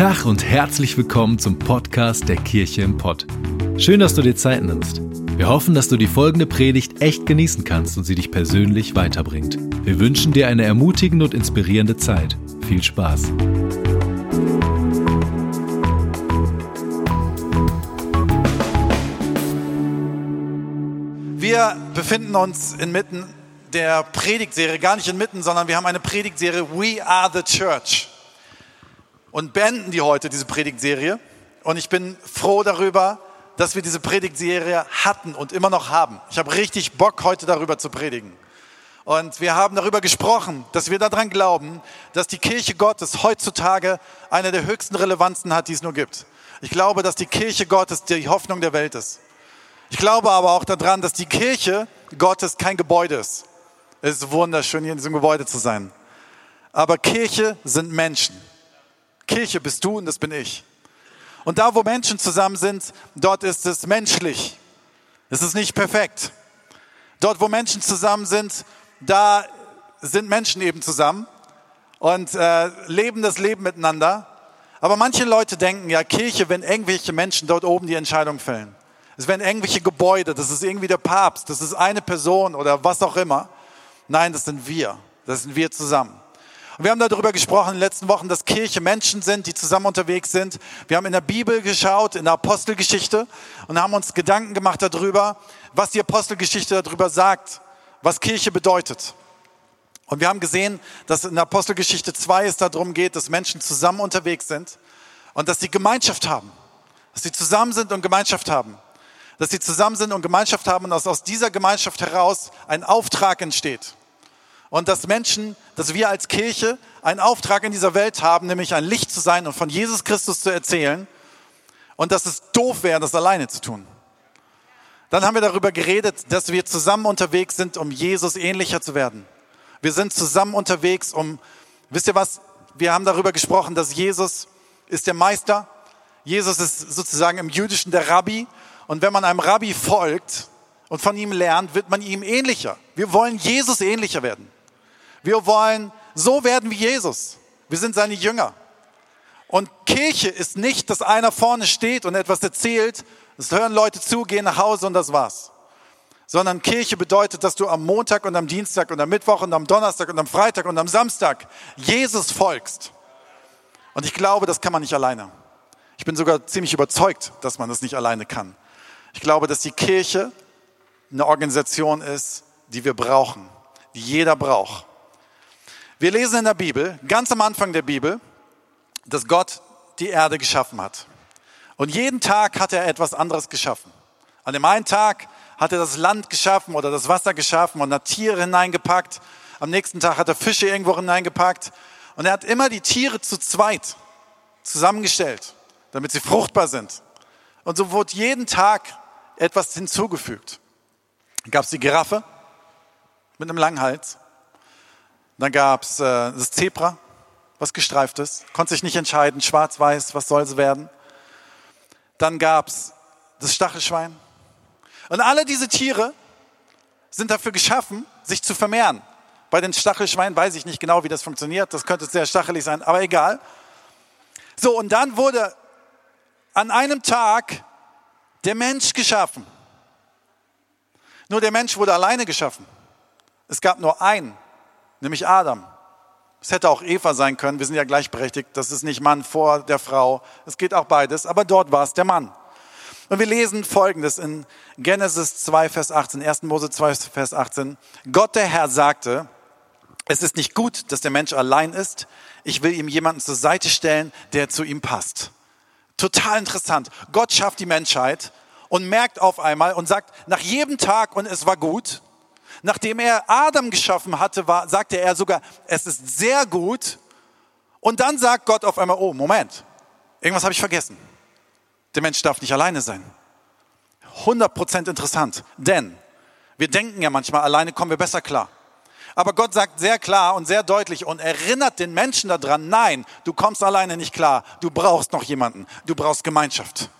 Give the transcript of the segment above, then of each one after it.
Tag und herzlich willkommen zum Podcast der Kirche im Pott. Schön, dass du dir Zeit nimmst. Wir hoffen, dass du die folgende Predigt echt genießen kannst und sie dich persönlich weiterbringt. Wir wünschen dir eine ermutigende und inspirierende Zeit. Viel Spaß. Wir befinden uns inmitten der Predigtserie, gar nicht inmitten, sondern wir haben eine Predigtserie We Are the Church und beenden die heute, diese Predigtserie. Und ich bin froh darüber, dass wir diese Predigtserie hatten und immer noch haben. Ich habe richtig Bock, heute darüber zu predigen. Und wir haben darüber gesprochen, dass wir daran glauben, dass die Kirche Gottes heutzutage eine der höchsten Relevanzen hat, die es nur gibt. Ich glaube, dass die Kirche Gottes die Hoffnung der Welt ist. Ich glaube aber auch daran, dass die Kirche Gottes kein Gebäude ist. Es ist wunderschön, hier in diesem Gebäude zu sein. Aber Kirche sind Menschen. Kirche bist du und das bin ich. Und da, wo Menschen zusammen sind, dort ist es menschlich. Es ist nicht perfekt. Dort, wo Menschen zusammen sind, da sind Menschen eben zusammen und äh, leben das Leben miteinander. Aber manche Leute denken, ja, Kirche, wenn irgendwelche Menschen dort oben die Entscheidung fällen. Es werden irgendwelche Gebäude, das ist irgendwie der Papst, das ist eine Person oder was auch immer. Nein, das sind wir. Das sind wir zusammen. Wir haben darüber gesprochen in den letzten Wochen, dass Kirche Menschen sind, die zusammen unterwegs sind. Wir haben in der Bibel geschaut, in der Apostelgeschichte und haben uns Gedanken gemacht darüber, was die Apostelgeschichte darüber sagt, was Kirche bedeutet. Und wir haben gesehen, dass in der Apostelgeschichte 2 es darum geht, dass Menschen zusammen unterwegs sind und dass sie Gemeinschaft haben. Dass sie zusammen sind und Gemeinschaft haben. Dass sie zusammen sind und Gemeinschaft haben und dass aus dieser Gemeinschaft heraus ein Auftrag entsteht. Und dass Menschen, dass wir als Kirche einen Auftrag in dieser Welt haben, nämlich ein Licht zu sein und von Jesus Christus zu erzählen. Und dass es doof wäre, das alleine zu tun. Dann haben wir darüber geredet, dass wir zusammen unterwegs sind, um Jesus ähnlicher zu werden. Wir sind zusammen unterwegs, um, wisst ihr was? Wir haben darüber gesprochen, dass Jesus ist der Meister. Jesus ist sozusagen im Jüdischen der Rabbi. Und wenn man einem Rabbi folgt und von ihm lernt, wird man ihm ähnlicher. Wir wollen Jesus ähnlicher werden. Wir wollen so werden wie Jesus. Wir sind seine Jünger. Und Kirche ist nicht, dass einer vorne steht und etwas erzählt, es hören Leute zu, gehen nach Hause und das war's. Sondern Kirche bedeutet, dass du am Montag und am Dienstag und am Mittwoch und am Donnerstag und am Freitag und am Samstag Jesus folgst. Und ich glaube, das kann man nicht alleine. Ich bin sogar ziemlich überzeugt, dass man das nicht alleine kann. Ich glaube, dass die Kirche eine Organisation ist, die wir brauchen, die jeder braucht. Wir lesen in der Bibel, ganz am Anfang der Bibel, dass Gott die Erde geschaffen hat. Und jeden Tag hat er etwas anderes geschaffen. An dem einen Tag hat er das Land geschaffen oder das Wasser geschaffen und hat Tiere hineingepackt. Am nächsten Tag hat er Fische irgendwo hineingepackt. Und er hat immer die Tiere zu zweit zusammengestellt, damit sie fruchtbar sind. Und so wurde jeden Tag etwas hinzugefügt. Dann gab es die Giraffe mit einem langen Hals. Dann gab es äh, das Zebra, was gestreift ist, konnte sich nicht entscheiden, schwarz, weiß, was soll es werden. Dann gab es das Stachelschwein. Und alle diese Tiere sind dafür geschaffen, sich zu vermehren. Bei den Stachelschweinen weiß ich nicht genau, wie das funktioniert. Das könnte sehr stachelig sein, aber egal. So, und dann wurde an einem Tag der Mensch geschaffen. Nur der Mensch wurde alleine geschaffen. Es gab nur einen nämlich Adam. Es hätte auch Eva sein können, wir sind ja gleichberechtigt, das ist nicht Mann vor der Frau, es geht auch beides, aber dort war es der Mann. Und wir lesen Folgendes in Genesis 2, Vers 18, 1. Mose 2, Vers 18. Gott der Herr sagte, es ist nicht gut, dass der Mensch allein ist. Ich will ihm jemanden zur Seite stellen, der zu ihm passt. Total interessant. Gott schafft die Menschheit und merkt auf einmal und sagt nach jedem Tag und es war gut, Nachdem er Adam geschaffen hatte, war, sagte er sogar, es ist sehr gut. Und dann sagt Gott auf einmal, oh, Moment, irgendwas habe ich vergessen. Der Mensch darf nicht alleine sein. 100% interessant, denn wir denken ja manchmal, alleine kommen wir besser klar. Aber Gott sagt sehr klar und sehr deutlich und erinnert den Menschen daran, nein, du kommst alleine nicht klar, du brauchst noch jemanden, du brauchst Gemeinschaft.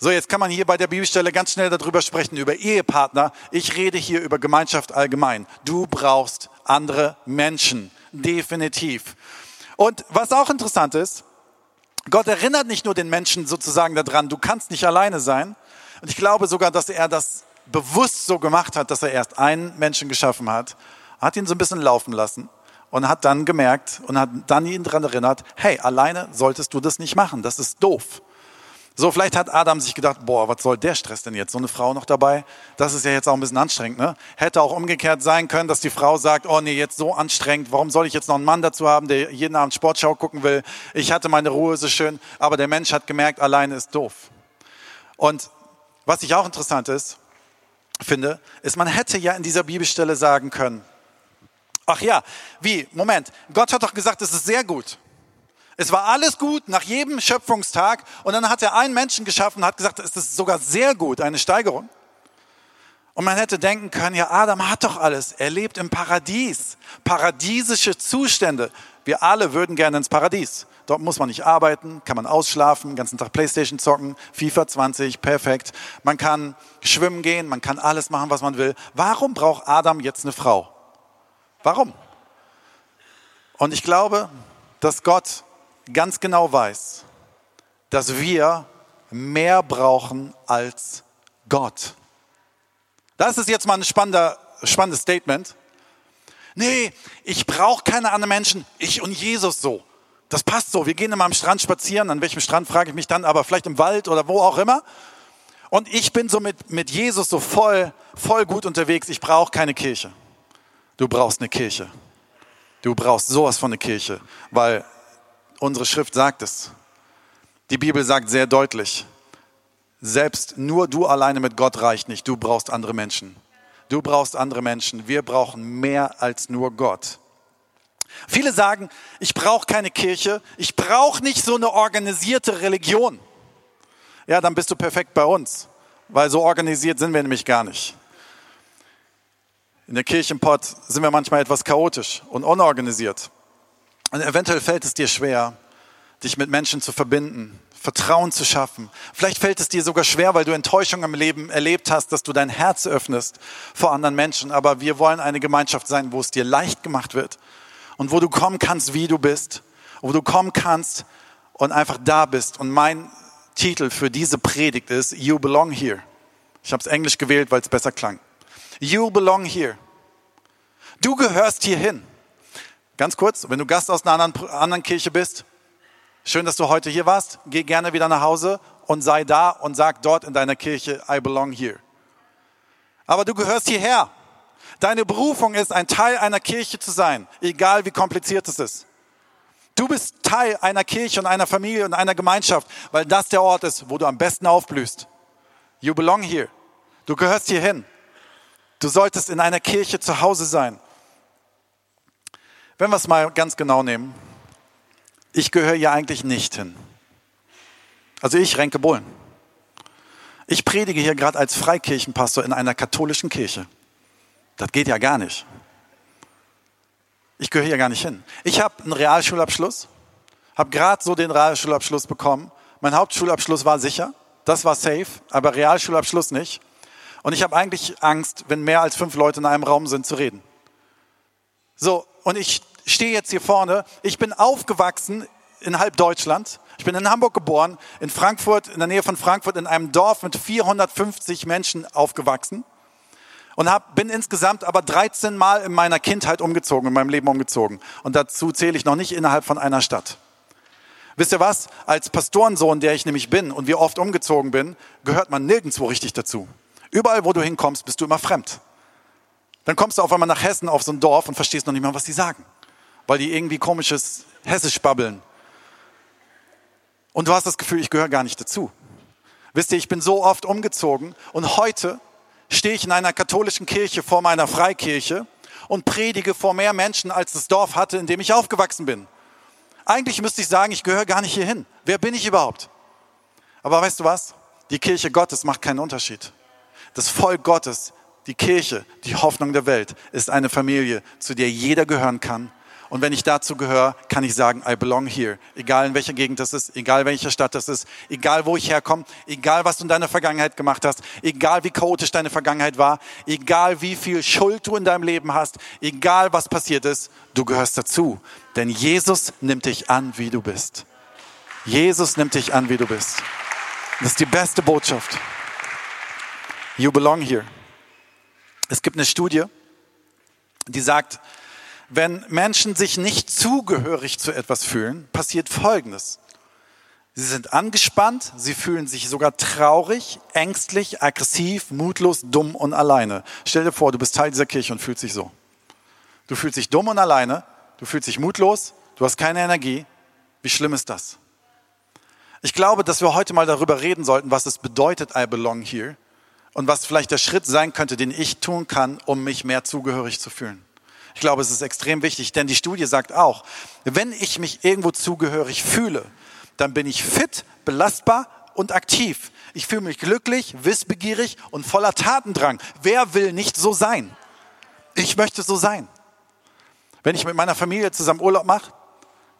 So, jetzt kann man hier bei der Bibelstelle ganz schnell darüber sprechen, über Ehepartner. Ich rede hier über Gemeinschaft allgemein. Du brauchst andere Menschen, definitiv. Und was auch interessant ist, Gott erinnert nicht nur den Menschen sozusagen daran, du kannst nicht alleine sein. Und ich glaube sogar, dass er das bewusst so gemacht hat, dass er erst einen Menschen geschaffen hat, hat ihn so ein bisschen laufen lassen und hat dann gemerkt und hat dann ihn daran erinnert, hey, alleine solltest du das nicht machen, das ist doof. So, vielleicht hat Adam sich gedacht, boah, was soll der Stress denn jetzt? So eine Frau noch dabei? Das ist ja jetzt auch ein bisschen anstrengend, ne? Hätte auch umgekehrt sein können, dass die Frau sagt, oh nee, jetzt so anstrengend, warum soll ich jetzt noch einen Mann dazu haben, der jeden Abend Sportschau gucken will? Ich hatte meine Ruhe so schön, aber der Mensch hat gemerkt, alleine ist doof. Und was ich auch interessant ist, finde, ist, man hätte ja in dieser Bibelstelle sagen können, ach ja, wie, Moment, Gott hat doch gesagt, es ist sehr gut. Es war alles gut nach jedem Schöpfungstag und dann hat er einen Menschen geschaffen und hat gesagt, es ist sogar sehr gut, eine Steigerung. Und man hätte denken können, ja, Adam hat doch alles. Er lebt im Paradies. Paradiesische Zustände. Wir alle würden gerne ins Paradies. Dort muss man nicht arbeiten, kann man ausschlafen, ganzen Tag Playstation zocken, FIFA 20, perfekt. Man kann schwimmen gehen, man kann alles machen, was man will. Warum braucht Adam jetzt eine Frau? Warum? Und ich glaube, dass Gott ganz genau weiß, dass wir mehr brauchen als Gott. Das ist jetzt mal ein spannender, spannendes Statement. Nee, ich brauche keine anderen Menschen, ich und Jesus so. Das passt so. Wir gehen immer am Strand spazieren. An welchem Strand frage ich mich dann, aber vielleicht im Wald oder wo auch immer. Und ich bin so mit, mit Jesus so voll, voll gut unterwegs. Ich brauche keine Kirche. Du brauchst eine Kirche. Du brauchst sowas von eine Kirche, weil Unsere Schrift sagt es. Die Bibel sagt sehr deutlich, selbst nur du alleine mit Gott reicht nicht. Du brauchst andere Menschen. Du brauchst andere Menschen. Wir brauchen mehr als nur Gott. Viele sagen, ich brauche keine Kirche, ich brauche nicht so eine organisierte Religion. Ja, dann bist du perfekt bei uns, weil so organisiert sind wir nämlich gar nicht. In der Kirchenpott sind wir manchmal etwas chaotisch und unorganisiert. Und eventuell fällt es dir schwer, dich mit Menschen zu verbinden, Vertrauen zu schaffen. Vielleicht fällt es dir sogar schwer, weil du Enttäuschung im Leben erlebt hast, dass du dein Herz öffnest vor anderen Menschen. Aber wir wollen eine Gemeinschaft sein, wo es dir leicht gemacht wird und wo du kommen kannst, wie du bist, wo du kommen kannst und einfach da bist. Und mein Titel für diese Predigt ist You Belong Here. Ich habe es Englisch gewählt, weil es besser klang. You belong here. Du gehörst hierhin. Ganz kurz, wenn du Gast aus einer anderen, anderen Kirche bist, schön, dass du heute hier warst. Geh gerne wieder nach Hause und sei da und sag dort in deiner Kirche, I belong here. Aber du gehörst hierher. Deine Berufung ist, ein Teil einer Kirche zu sein, egal wie kompliziert es ist. Du bist Teil einer Kirche und einer Familie und einer Gemeinschaft, weil das der Ort ist, wo du am besten aufblühst. You belong here. Du gehörst hierhin. Du solltest in einer Kirche zu Hause sein. Wenn wir es mal ganz genau nehmen, ich gehöre hier eigentlich nicht hin. Also ich, Renke Bohlen. Ich predige hier gerade als Freikirchenpastor in einer katholischen Kirche. Das geht ja gar nicht. Ich gehöre hier gar nicht hin. Ich habe einen Realschulabschluss, habe gerade so den Realschulabschluss bekommen. Mein Hauptschulabschluss war sicher, das war safe, aber Realschulabschluss nicht. Und ich habe eigentlich Angst, wenn mehr als fünf Leute in einem Raum sind, zu reden. So, und ich stehe jetzt hier vorne. Ich bin aufgewachsen in halb Deutschland. Ich bin in Hamburg geboren, in Frankfurt, in der Nähe von Frankfurt, in einem Dorf mit 450 Menschen aufgewachsen und hab, bin insgesamt aber 13 Mal in meiner Kindheit umgezogen, in meinem Leben umgezogen. Und dazu zähle ich noch nicht innerhalb von einer Stadt. Wisst ihr was? Als Pastorensohn, der ich nämlich bin und wie oft umgezogen bin, gehört man nirgendwo richtig dazu. Überall, wo du hinkommst, bist du immer fremd. Dann kommst du auf einmal nach Hessen auf so ein Dorf und verstehst noch nicht mal, was die sagen, weil die irgendwie komisches Hessisch babbeln. Und du hast das Gefühl, ich gehöre gar nicht dazu. Wisst ihr, ich bin so oft umgezogen und heute stehe ich in einer katholischen Kirche vor meiner Freikirche und predige vor mehr Menschen, als das Dorf hatte, in dem ich aufgewachsen bin. Eigentlich müsste ich sagen, ich gehöre gar nicht hierhin. Wer bin ich überhaupt? Aber weißt du was? Die Kirche Gottes macht keinen Unterschied. Das Volk Gottes die Kirche, die Hoffnung der Welt, ist eine Familie, zu der jeder gehören kann. Und wenn ich dazu gehöre, kann ich sagen, I belong here. Egal in welcher Gegend das ist, egal welcher Stadt das ist, egal wo ich herkomme, egal was du in deiner Vergangenheit gemacht hast, egal wie chaotisch deine Vergangenheit war, egal wie viel Schuld du in deinem Leben hast, egal was passiert ist, du gehörst dazu. Denn Jesus nimmt dich an, wie du bist. Jesus nimmt dich an, wie du bist. Das ist die beste Botschaft. You belong here. Es gibt eine Studie, die sagt, wenn Menschen sich nicht zugehörig zu etwas fühlen, passiert Folgendes. Sie sind angespannt, sie fühlen sich sogar traurig, ängstlich, aggressiv, mutlos, dumm und alleine. Stell dir vor, du bist Teil dieser Kirche und fühlst dich so. Du fühlst dich dumm und alleine, du fühlst dich mutlos, du hast keine Energie. Wie schlimm ist das? Ich glaube, dass wir heute mal darüber reden sollten, was es bedeutet, I belong here und was vielleicht der Schritt sein könnte, den ich tun kann, um mich mehr zugehörig zu fühlen. Ich glaube, es ist extrem wichtig, denn die Studie sagt auch, wenn ich mich irgendwo zugehörig fühle, dann bin ich fit, belastbar und aktiv. Ich fühle mich glücklich, wissbegierig und voller Tatendrang. Wer will nicht so sein? Ich möchte so sein. Wenn ich mit meiner Familie zusammen Urlaub mache,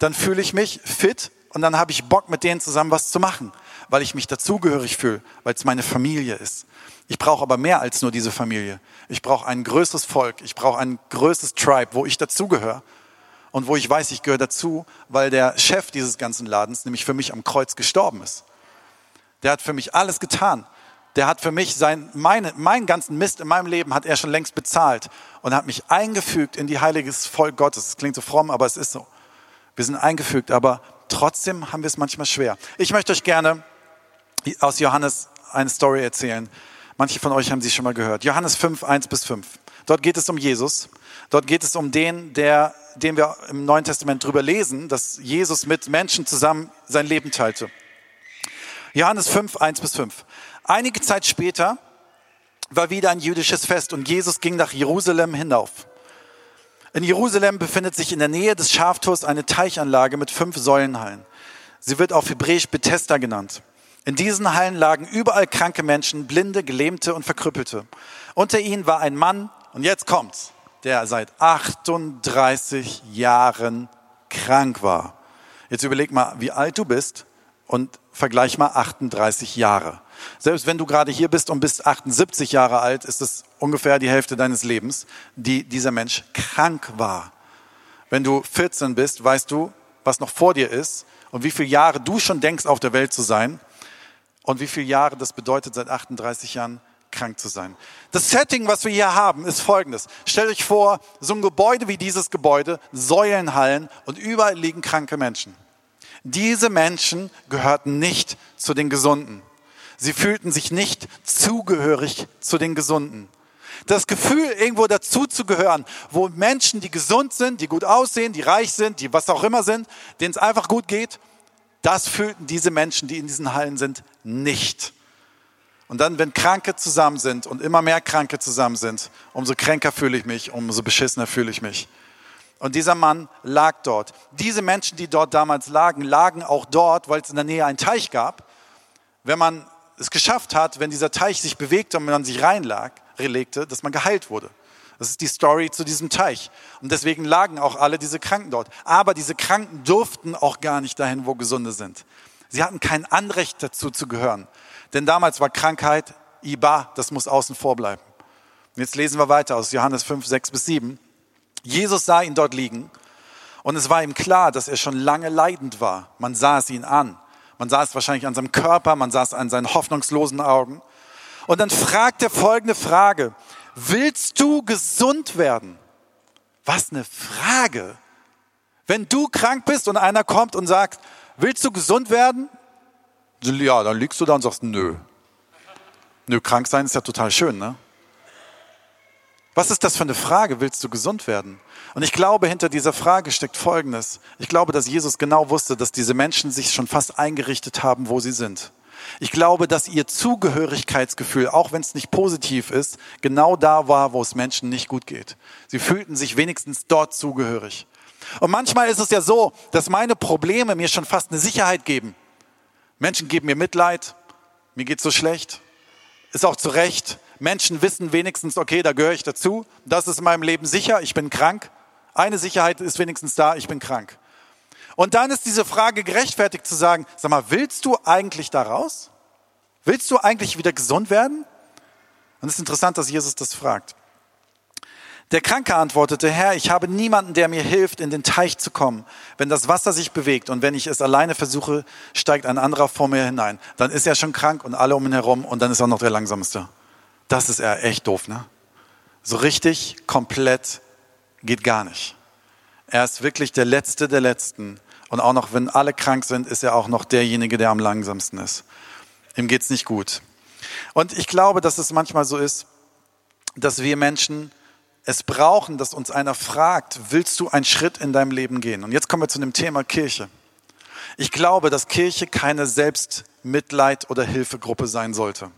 dann fühle ich mich fit und dann habe ich Bock, mit denen zusammen was zu machen, weil ich mich dazugehörig fühle, weil es meine Familie ist. Ich brauche aber mehr als nur diese Familie. Ich brauche ein größeres Volk. Ich brauche ein größeres Tribe, wo ich dazugehöre und wo ich weiß, ich gehöre dazu, weil der Chef dieses ganzen Ladens nämlich für mich am Kreuz gestorben ist. Der hat für mich alles getan. Der hat für mich sein, meine, meinen ganzen Mist in meinem Leben hat er schon längst bezahlt und hat mich eingefügt in die heiliges Volk Gottes. Das klingt so fromm, aber es ist so. Wir sind eingefügt, aber trotzdem haben wir es manchmal schwer. Ich möchte euch gerne aus Johannes eine Story erzählen. Manche von euch haben sie schon mal gehört. Johannes 5, 1 bis 5. Dort geht es um Jesus. Dort geht es um den, der, den wir im Neuen Testament drüber lesen, dass Jesus mit Menschen zusammen sein Leben teilte. Johannes 5, 1 bis 5. Einige Zeit später war wieder ein jüdisches Fest und Jesus ging nach Jerusalem hinauf. In Jerusalem befindet sich in der Nähe des Schaftors eine Teichanlage mit fünf Säulenhallen. Sie wird auf Hebräisch Bethesda genannt. In diesen Hallen lagen überall kranke Menschen, Blinde, Gelähmte und Verkrüppelte. Unter ihnen war ein Mann, und jetzt kommt's, der seit 38 Jahren krank war. Jetzt überleg mal, wie alt du bist und vergleich mal 38 Jahre. Selbst wenn du gerade hier bist und bist 78 Jahre alt, ist es ungefähr die Hälfte deines Lebens, die dieser Mensch krank war. Wenn du 14 bist, weißt du, was noch vor dir ist und wie viele Jahre du schon denkst, auf der Welt zu sein und wie viele Jahre das bedeutet, seit 38 Jahren krank zu sein. Das Setting, was wir hier haben, ist folgendes. Stellt euch vor, so ein Gebäude wie dieses Gebäude, Säulenhallen und überall liegen kranke Menschen. Diese Menschen gehörten nicht zu den Gesunden. Sie fühlten sich nicht zugehörig zu den Gesunden. Das Gefühl, irgendwo dazu zu gehören, wo Menschen, die gesund sind, die gut aussehen, die reich sind, die was auch immer sind, denen es einfach gut geht, das fühlten diese Menschen, die in diesen Hallen sind, nicht. Und dann, wenn Kranke zusammen sind und immer mehr Kranke zusammen sind, umso kränker fühle ich mich, umso beschissener fühle ich mich. Und dieser Mann lag dort. Diese Menschen, die dort damals lagen, lagen auch dort, weil es in der Nähe einen Teich gab. Wenn man es geschafft hat, wenn dieser Teich sich bewegte und man sich reinlag, legte, dass man geheilt wurde. Das ist die Story zu diesem Teich. Und deswegen lagen auch alle diese Kranken dort. Aber diese Kranken durften auch gar nicht dahin, wo Gesunde sind. Sie hatten kein Anrecht dazu zu gehören. Denn damals war Krankheit Iba, das muss außen vor bleiben. Und jetzt lesen wir weiter aus Johannes 5, 6 bis 7. Jesus sah ihn dort liegen und es war ihm klar, dass er schon lange leidend war. Man sah es ihn an. Man sah es wahrscheinlich an seinem Körper, man sah es an seinen hoffnungslosen Augen. Und dann fragt er folgende Frage. Willst du gesund werden? Was eine Frage. Wenn du krank bist und einer kommt und sagt, willst du gesund werden? Ja, dann liegst du da und sagst, nö. Nö, krank sein ist ja total schön, ne? Was ist das für eine Frage? Willst du gesund werden? Und ich glaube, hinter dieser Frage steckt Folgendes. Ich glaube, dass Jesus genau wusste, dass diese Menschen sich schon fast eingerichtet haben, wo sie sind. Ich glaube, dass ihr Zugehörigkeitsgefühl, auch wenn es nicht positiv ist, genau da war, wo es Menschen nicht gut geht. Sie fühlten sich wenigstens dort zugehörig. Und manchmal ist es ja so, dass meine Probleme mir schon fast eine Sicherheit geben. Menschen geben mir Mitleid, mir geht's so schlecht, ist auch zu Recht. Menschen wissen wenigstens, okay, da gehöre ich dazu, das ist in meinem Leben sicher, ich bin krank. Eine Sicherheit ist wenigstens da, ich bin krank. Und dann ist diese Frage gerechtfertigt zu sagen, sag mal, willst du eigentlich da raus? Willst du eigentlich wieder gesund werden? Und es ist interessant, dass Jesus das fragt. Der Kranke antwortete, Herr, ich habe niemanden, der mir hilft, in den Teich zu kommen. Wenn das Wasser sich bewegt und wenn ich es alleine versuche, steigt ein anderer vor mir hinein. Dann ist er schon krank und alle um ihn herum und dann ist er noch der Langsamste. Das ist er echt doof, ne? So richtig, komplett geht gar nicht. Er ist wirklich der Letzte der Letzten. Und auch noch, wenn alle krank sind, ist er auch noch derjenige, der am langsamsten ist. Ihm geht's nicht gut. Und ich glaube, dass es manchmal so ist, dass wir Menschen es brauchen, dass uns einer fragt, willst du einen Schritt in deinem Leben gehen? Und jetzt kommen wir zu dem Thema Kirche. Ich glaube, dass Kirche keine Selbstmitleid oder Hilfegruppe sein sollte.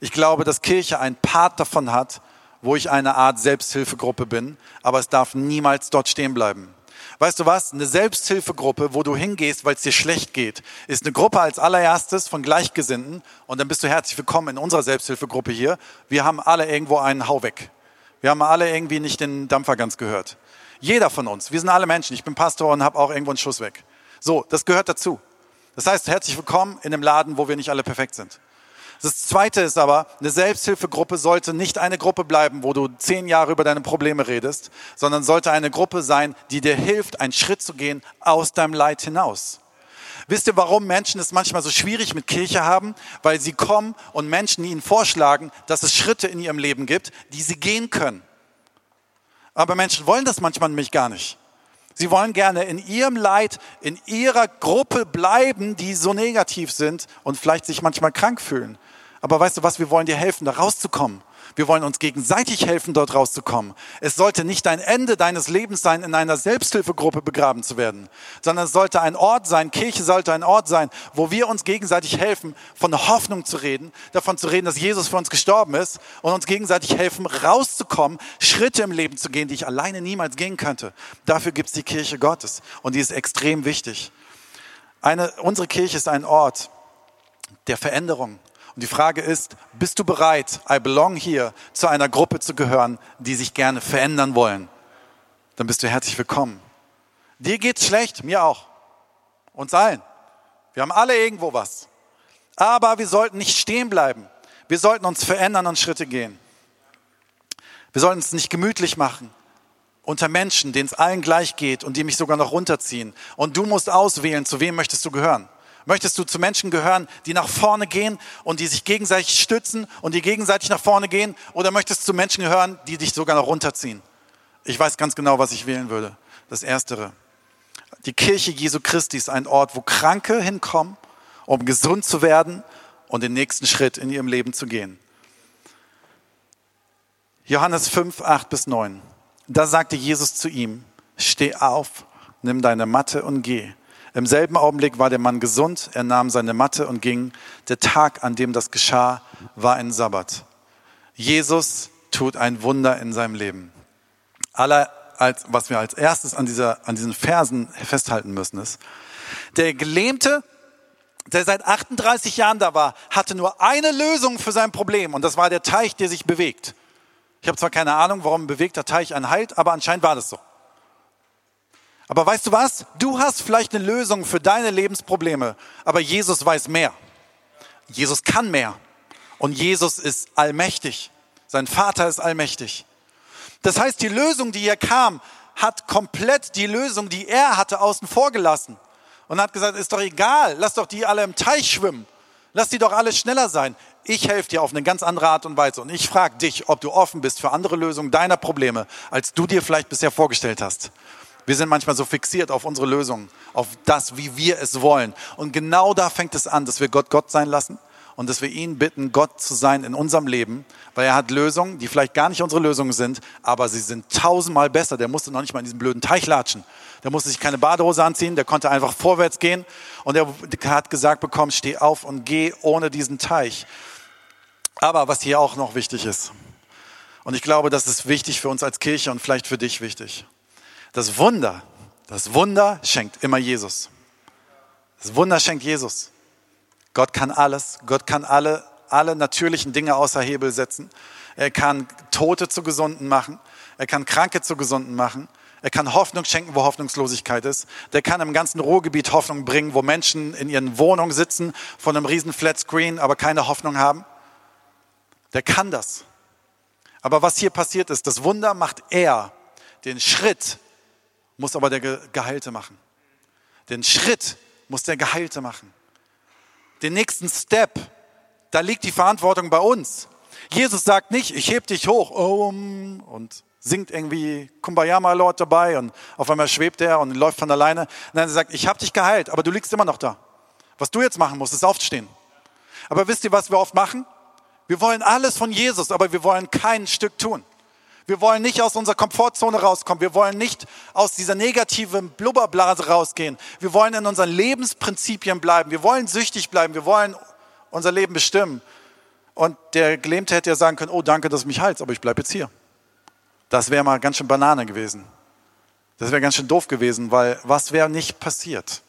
Ich glaube, dass Kirche einen Part davon hat, wo ich eine Art Selbsthilfegruppe bin, aber es darf niemals dort stehen bleiben. Weißt du was? Eine Selbsthilfegruppe, wo du hingehst, weil es dir schlecht geht, ist eine Gruppe als allererstes von Gleichgesinnten und dann bist du herzlich willkommen in unserer Selbsthilfegruppe hier. Wir haben alle irgendwo einen Hau weg. Wir haben alle irgendwie nicht den Dampfer ganz gehört. Jeder von uns. Wir sind alle Menschen. Ich bin Pastor und habe auch irgendwo einen Schuss weg. So, das gehört dazu. Das heißt, herzlich willkommen in einem Laden, wo wir nicht alle perfekt sind. Das Zweite ist aber, eine Selbsthilfegruppe sollte nicht eine Gruppe bleiben, wo du zehn Jahre über deine Probleme redest, sondern sollte eine Gruppe sein, die dir hilft, einen Schritt zu gehen aus deinem Leid hinaus. Wisst ihr, warum Menschen es manchmal so schwierig mit Kirche haben? Weil sie kommen und Menschen ihnen vorschlagen, dass es Schritte in ihrem Leben gibt, die sie gehen können. Aber Menschen wollen das manchmal nämlich gar nicht. Sie wollen gerne in ihrem Leid, in ihrer Gruppe bleiben, die so negativ sind und vielleicht sich manchmal krank fühlen. Aber weißt du was, wir wollen dir helfen, da rauszukommen. Wir wollen uns gegenseitig helfen, dort rauszukommen. Es sollte nicht ein Ende deines Lebens sein, in einer Selbsthilfegruppe begraben zu werden, sondern es sollte ein Ort sein, Kirche sollte ein Ort sein, wo wir uns gegenseitig helfen, von Hoffnung zu reden, davon zu reden, dass Jesus für uns gestorben ist und uns gegenseitig helfen, rauszukommen, Schritte im Leben zu gehen, die ich alleine niemals gehen könnte. Dafür gibt es die Kirche Gottes und die ist extrem wichtig. Eine, unsere Kirche ist ein Ort der Veränderung, und die Frage ist, bist du bereit, I belong here, zu einer Gruppe zu gehören, die sich gerne verändern wollen? Dann bist du herzlich willkommen. Dir geht's schlecht, mir auch. Uns allen. Wir haben alle irgendwo was. Aber wir sollten nicht stehen bleiben. Wir sollten uns verändern und Schritte gehen. Wir sollten es nicht gemütlich machen unter Menschen, denen es allen gleich geht und die mich sogar noch runterziehen. Und du musst auswählen, zu wem möchtest du gehören. Möchtest du zu Menschen gehören, die nach vorne gehen und die sich gegenseitig stützen und die gegenseitig nach vorne gehen? Oder möchtest du zu Menschen gehören, die dich sogar noch runterziehen? Ich weiß ganz genau, was ich wählen würde. Das Erstere. Die Kirche Jesu Christi ist ein Ort, wo Kranke hinkommen, um gesund zu werden und den nächsten Schritt in ihrem Leben zu gehen. Johannes 5, 8 bis 9. Da sagte Jesus zu ihm, steh auf, nimm deine Matte und geh. Im selben Augenblick war der Mann gesund, er nahm seine Matte und ging. Der Tag, an dem das geschah, war ein Sabbat. Jesus tut ein Wunder in seinem Leben. Aller, als, was wir als erstes an, dieser, an diesen Versen festhalten müssen, ist, der Gelähmte, der seit 38 Jahren da war, hatte nur eine Lösung für sein Problem und das war der Teich, der sich bewegt. Ich habe zwar keine Ahnung, warum ein bewegter Teich einen heilt, aber anscheinend war das so. Aber weißt du was? Du hast vielleicht eine Lösung für deine Lebensprobleme, aber Jesus weiß mehr. Jesus kann mehr. Und Jesus ist allmächtig. Sein Vater ist allmächtig. Das heißt, die Lösung, die hier kam, hat komplett die Lösung, die er hatte, außen vor gelassen. Und hat gesagt, ist doch egal, lass doch die alle im Teich schwimmen. Lass die doch alle schneller sein. Ich helfe dir auf eine ganz andere Art und Weise. Und ich frage dich, ob du offen bist für andere Lösungen deiner Probleme, als du dir vielleicht bisher vorgestellt hast. Wir sind manchmal so fixiert auf unsere Lösungen, auf das, wie wir es wollen. Und genau da fängt es an, dass wir Gott Gott sein lassen und dass wir ihn bitten, Gott zu sein in unserem Leben, weil er hat Lösungen, die vielleicht gar nicht unsere Lösungen sind, aber sie sind tausendmal besser. Der musste noch nicht mal in diesen blöden Teich latschen. Der musste sich keine Badehose anziehen, der konnte einfach vorwärts gehen und er hat gesagt bekommen, steh auf und geh ohne diesen Teich. Aber was hier auch noch wichtig ist, und ich glaube, das ist wichtig für uns als Kirche und vielleicht für dich wichtig. Das Wunder, das Wunder schenkt immer Jesus. Das Wunder schenkt Jesus. Gott kann alles. Gott kann alle, alle natürlichen Dinge außer Hebel setzen. Er kann Tote zu Gesunden machen. Er kann Kranke zu Gesunden machen. Er kann Hoffnung schenken, wo Hoffnungslosigkeit ist. Der kann im ganzen Ruhrgebiet Hoffnung bringen, wo Menschen in ihren Wohnungen sitzen, von einem riesen Flatscreen, aber keine Hoffnung haben. Der kann das. Aber was hier passiert ist, das Wunder macht er. Den Schritt muss aber der Geheilte machen. Den Schritt muss der Geheilte machen. Den nächsten Step, da liegt die Verantwortung bei uns. Jesus sagt nicht, ich heb dich hoch um, und singt irgendwie Kumbaya my Lord dabei und auf einmal schwebt er und läuft von alleine. Nein, er sagt, ich habe dich geheilt, aber du liegst immer noch da. Was du jetzt machen musst, ist aufstehen. Aber wisst ihr, was wir oft machen? Wir wollen alles von Jesus, aber wir wollen kein Stück tun. Wir wollen nicht aus unserer Komfortzone rauskommen. Wir wollen nicht aus dieser negativen Blubberblase rausgehen. Wir wollen in unseren Lebensprinzipien bleiben. Wir wollen süchtig bleiben. Wir wollen unser Leben bestimmen. Und der Gelähmte hätte ja sagen können, oh danke, dass du mich heilst, aber ich bleibe jetzt hier. Das wäre mal ganz schön Banane gewesen. Das wäre ganz schön doof gewesen, weil was wäre nicht passiert?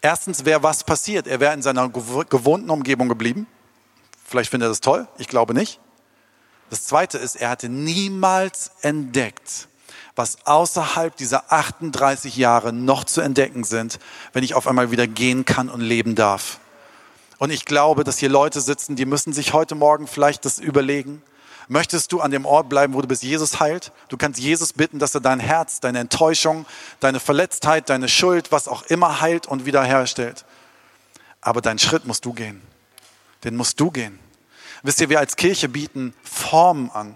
Erstens wäre was passiert. Er wäre in seiner gewohnten Umgebung geblieben. Vielleicht findet er das toll. Ich glaube nicht. Das zweite ist, er hatte niemals entdeckt, was außerhalb dieser 38 Jahre noch zu entdecken sind, wenn ich auf einmal wieder gehen kann und leben darf. Und ich glaube, dass hier Leute sitzen, die müssen sich heute Morgen vielleicht das überlegen. Möchtest du an dem Ort bleiben, wo du bist, Jesus heilt? Du kannst Jesus bitten, dass er dein Herz, deine Enttäuschung, deine Verletztheit, deine Schuld, was auch immer heilt und wiederherstellt. Aber deinen Schritt musst du gehen. Den musst du gehen. Wisst ihr, wir als Kirche bieten Formen an.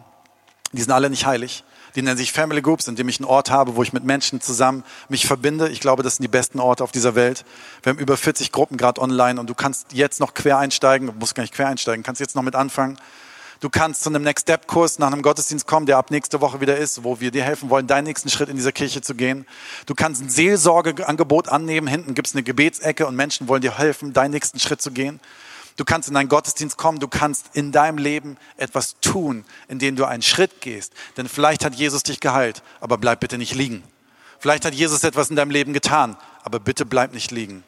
Die sind alle nicht heilig. Die nennen sich Family Groups, indem ich einen Ort habe, wo ich mit Menschen zusammen mich verbinde. Ich glaube, das sind die besten Orte auf dieser Welt. Wir haben über 40 Gruppen gerade online und du kannst jetzt noch quer einsteigen. Du musst gar nicht quer einsteigen, kannst jetzt noch mit anfangen. Du kannst zu einem Next Step Kurs nach einem Gottesdienst kommen, der ab nächste Woche wieder ist, wo wir dir helfen wollen, deinen nächsten Schritt in dieser Kirche zu gehen. Du kannst ein Seelsorgeangebot annehmen. Hinten gibt es eine Gebetsecke und Menschen wollen dir helfen, deinen nächsten Schritt zu gehen. Du kannst in einen Gottesdienst kommen, du kannst in deinem Leben etwas tun, in dem du einen Schritt gehst. Denn vielleicht hat Jesus dich geheilt, aber bleib bitte nicht liegen. Vielleicht hat Jesus etwas in deinem Leben getan, aber bitte bleib nicht liegen.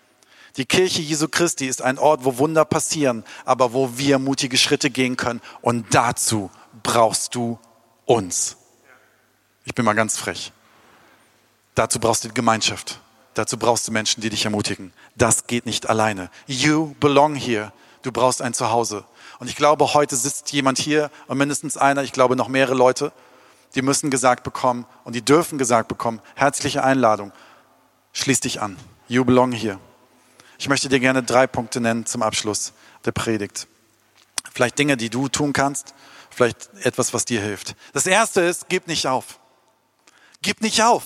Die Kirche Jesu Christi ist ein Ort, wo Wunder passieren, aber wo wir mutige Schritte gehen können. Und dazu brauchst du uns. Ich bin mal ganz frech. Dazu brauchst du die Gemeinschaft. Dazu brauchst du Menschen, die dich ermutigen. Das geht nicht alleine. You belong here. Du brauchst ein Zuhause. Und ich glaube, heute sitzt jemand hier und mindestens einer, ich glaube noch mehrere Leute, die müssen gesagt bekommen und die dürfen gesagt bekommen, herzliche Einladung, schließ dich an. You belong here. Ich möchte dir gerne drei Punkte nennen zum Abschluss der Predigt. Vielleicht Dinge, die du tun kannst, vielleicht etwas, was dir hilft. Das erste ist, gib nicht auf. Gib nicht auf.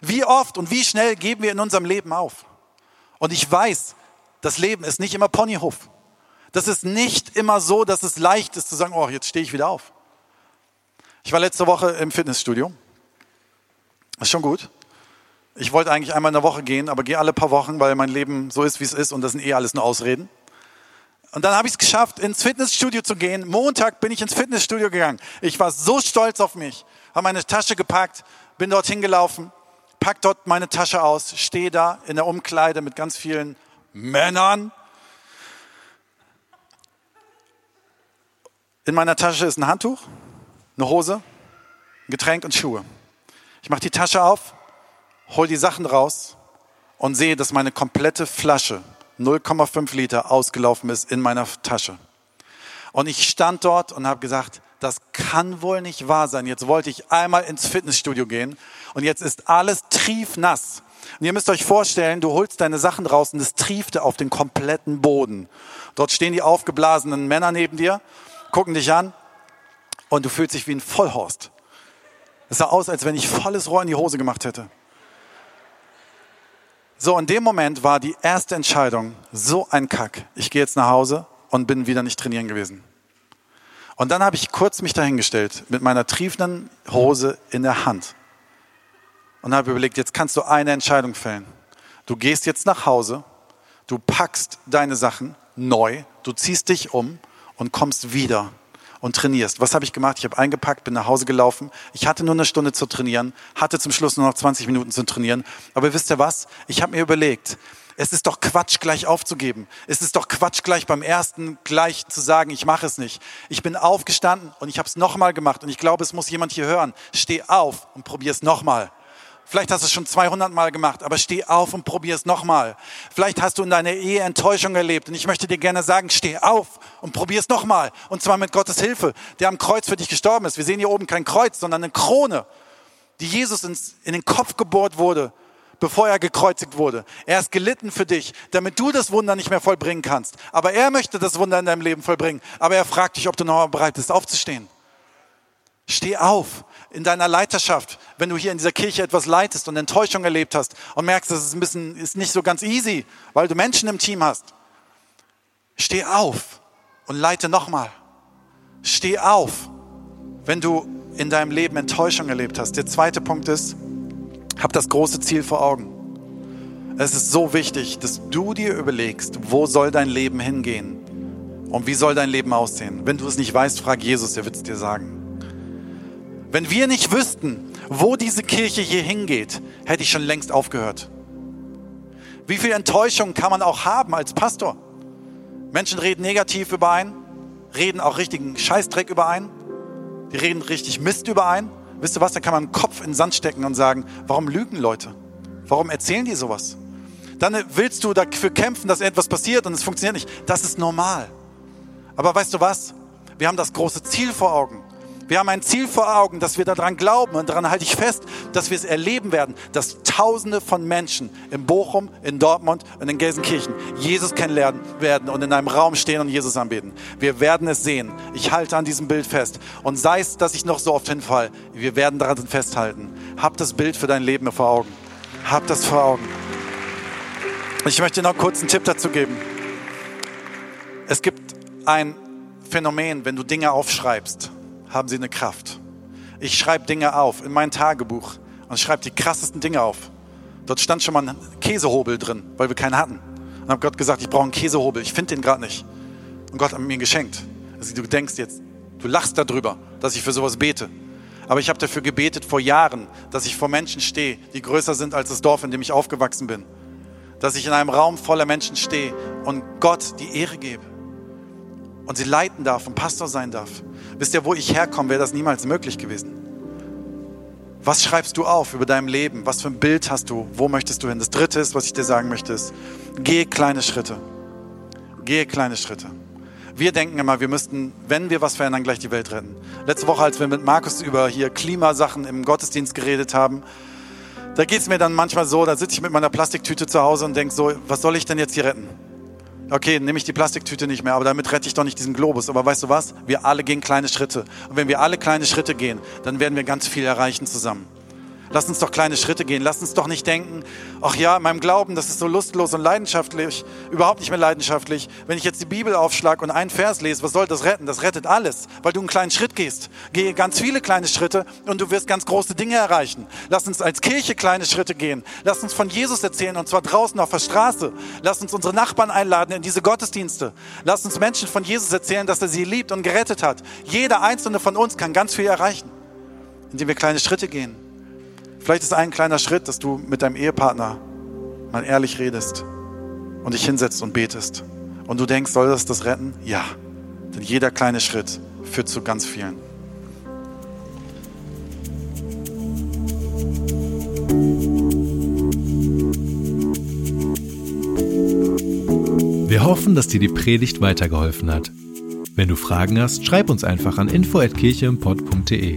Wie oft und wie schnell geben wir in unserem Leben auf? Und ich weiß, das Leben ist nicht immer Ponyhof. Das ist nicht immer so, dass es leicht ist zu sagen, oh, jetzt stehe ich wieder auf. Ich war letzte Woche im Fitnessstudio. Ist schon gut. Ich wollte eigentlich einmal in der Woche gehen, aber gehe alle paar Wochen, weil mein Leben so ist, wie es ist und das sind eh alles nur Ausreden. Und dann habe ich es geschafft, ins Fitnessstudio zu gehen. Montag bin ich ins Fitnessstudio gegangen. Ich war so stolz auf mich, habe meine Tasche gepackt, bin dorthin gelaufen, pack dort meine Tasche aus, stehe da in der Umkleide mit ganz vielen Männern. In meiner Tasche ist ein Handtuch, eine Hose, ein Getränk und Schuhe. Ich mache die Tasche auf, hole die Sachen raus und sehe, dass meine komplette Flasche 0,5 Liter ausgelaufen ist in meiner Tasche. Und ich stand dort und habe gesagt, das kann wohl nicht wahr sein. Jetzt wollte ich einmal ins Fitnessstudio gehen und jetzt ist alles triefnass. Und ihr müsst euch vorstellen, du holst deine Sachen raus und es triefte auf den kompletten Boden. Dort stehen die aufgeblasenen Männer neben dir, gucken dich an und du fühlst dich wie ein Vollhorst. Es sah aus, als wenn ich volles Rohr in die Hose gemacht hätte. So, in dem Moment war die erste Entscheidung so ein Kack. Ich gehe jetzt nach Hause und bin wieder nicht trainieren gewesen. Und dann habe ich kurz mich dahingestellt mit meiner triefenden Hose in der Hand und habe überlegt, jetzt kannst du eine Entscheidung fällen. Du gehst jetzt nach Hause, du packst deine Sachen neu, du ziehst dich um und kommst wieder und trainierst. Was habe ich gemacht? Ich habe eingepackt, bin nach Hause gelaufen. Ich hatte nur eine Stunde zu trainieren, hatte zum Schluss nur noch 20 Minuten zu trainieren. Aber wisst ihr was? Ich habe mir überlegt, es ist doch Quatsch, gleich aufzugeben. Es ist doch Quatsch, gleich beim ersten gleich zu sagen, ich mache es nicht. Ich bin aufgestanden und ich habe es nochmal gemacht. Und ich glaube, es muss jemand hier hören. Steh auf und probier es nochmal Vielleicht hast du es schon 200 Mal gemacht, aber steh auf und probier es nochmal. Vielleicht hast du in deiner Ehe Enttäuschung erlebt und ich möchte dir gerne sagen, steh auf und probier es nochmal. Und zwar mit Gottes Hilfe, der am Kreuz für dich gestorben ist. Wir sehen hier oben kein Kreuz, sondern eine Krone, die Jesus ins, in den Kopf gebohrt wurde, bevor er gekreuzigt wurde. Er ist gelitten für dich, damit du das Wunder nicht mehr vollbringen kannst. Aber er möchte das Wunder in deinem Leben vollbringen. Aber er fragt dich, ob du noch bereit bist, aufzustehen. Steh auf in deiner Leiterschaft, wenn du hier in dieser Kirche etwas leitest und Enttäuschung erlebt hast und merkst, dass es ein bisschen ist nicht so ganz easy, weil du Menschen im Team hast. Steh auf und leite nochmal. Steh auf, wenn du in deinem Leben Enttäuschung erlebt hast. Der zweite Punkt ist, hab das große Ziel vor Augen. Es ist so wichtig, dass du dir überlegst, wo soll dein Leben hingehen und wie soll dein Leben aussehen. Wenn du es nicht weißt, frag Jesus, er wird es dir sagen. Wenn wir nicht wüssten, wo diese Kirche hier hingeht, hätte ich schon längst aufgehört. Wie viel Enttäuschung kann man auch haben als Pastor? Menschen reden negativ über einen, reden auch richtigen Scheißdreck über einen, die reden richtig Mist über einen. Wisst ihr was, dann kann man den Kopf in den Sand stecken und sagen, warum lügen Leute? Warum erzählen die sowas? Dann willst du dafür kämpfen, dass etwas passiert und es funktioniert nicht. Das ist normal. Aber weißt du was? Wir haben das große Ziel vor Augen. Wir haben ein Ziel vor Augen, dass wir daran glauben und daran halte ich fest, dass wir es erleben werden, dass Tausende von Menschen in Bochum, in Dortmund und in Gelsenkirchen Jesus kennenlernen werden und in einem Raum stehen und Jesus anbeten. Wir werden es sehen. Ich halte an diesem Bild fest. Und sei es, dass ich noch so oft hinfall, wir werden daran festhalten. Hab das Bild für dein Leben vor Augen. Hab das vor Augen. Ich möchte noch kurz einen Tipp dazu geben. Es gibt ein Phänomen, wenn du Dinge aufschreibst haben sie eine Kraft. Ich schreibe Dinge auf in mein Tagebuch und schreibe die krassesten Dinge auf. Dort stand schon mal ein Käsehobel drin, weil wir keinen hatten. Und habe Gott gesagt, ich brauche einen Käsehobel, ich finde den gerade nicht. Und Gott hat mir geschenkt. Also du denkst jetzt, du lachst darüber, dass ich für sowas bete. Aber ich habe dafür gebetet vor Jahren, dass ich vor Menschen stehe, die größer sind als das Dorf, in dem ich aufgewachsen bin. Dass ich in einem Raum voller Menschen stehe und Gott die Ehre gebe. Und sie leiten darf und Pastor sein darf. Wisst ihr, wo ich herkomme, wäre das niemals möglich gewesen. Was schreibst du auf über deinem Leben? Was für ein Bild hast du? Wo möchtest du hin? Das dritte ist, was ich dir sagen möchte, ist, gehe kleine Schritte. Gehe kleine Schritte. Wir denken immer, wir müssten, wenn wir was verändern, gleich die Welt retten. Letzte Woche, als wir mit Markus über hier Klimasachen im Gottesdienst geredet haben, da geht es mir dann manchmal so, da sitze ich mit meiner Plastiktüte zu Hause und denke so, was soll ich denn jetzt hier retten? Okay, nehme ich die Plastiktüte nicht mehr, aber damit rette ich doch nicht diesen Globus. Aber weißt du was? Wir alle gehen kleine Schritte. Und wenn wir alle kleine Schritte gehen, dann werden wir ganz viel erreichen zusammen. Lass uns doch kleine Schritte gehen. Lass uns doch nicht denken, ach ja, in meinem Glauben, das ist so lustlos und leidenschaftlich, überhaupt nicht mehr leidenschaftlich. Wenn ich jetzt die Bibel aufschlage und einen Vers lese, was soll das retten? Das rettet alles, weil du einen kleinen Schritt gehst. Gehe ganz viele kleine Schritte und du wirst ganz große Dinge erreichen. Lass uns als Kirche kleine Schritte gehen. Lass uns von Jesus erzählen und zwar draußen auf der Straße. Lass uns unsere Nachbarn einladen in diese Gottesdienste. Lass uns Menschen von Jesus erzählen, dass er sie liebt und gerettet hat. Jeder einzelne von uns kann ganz viel erreichen, indem wir kleine Schritte gehen. Vielleicht ist ein kleiner Schritt, dass du mit deinem Ehepartner mal ehrlich redest und dich hinsetzt und betest. Und du denkst, soll das das retten? Ja. Denn jeder kleine Schritt führt zu ganz vielen. Wir hoffen, dass dir die Predigt weitergeholfen hat. Wenn du Fragen hast, schreib uns einfach an info@kircheimpod.de.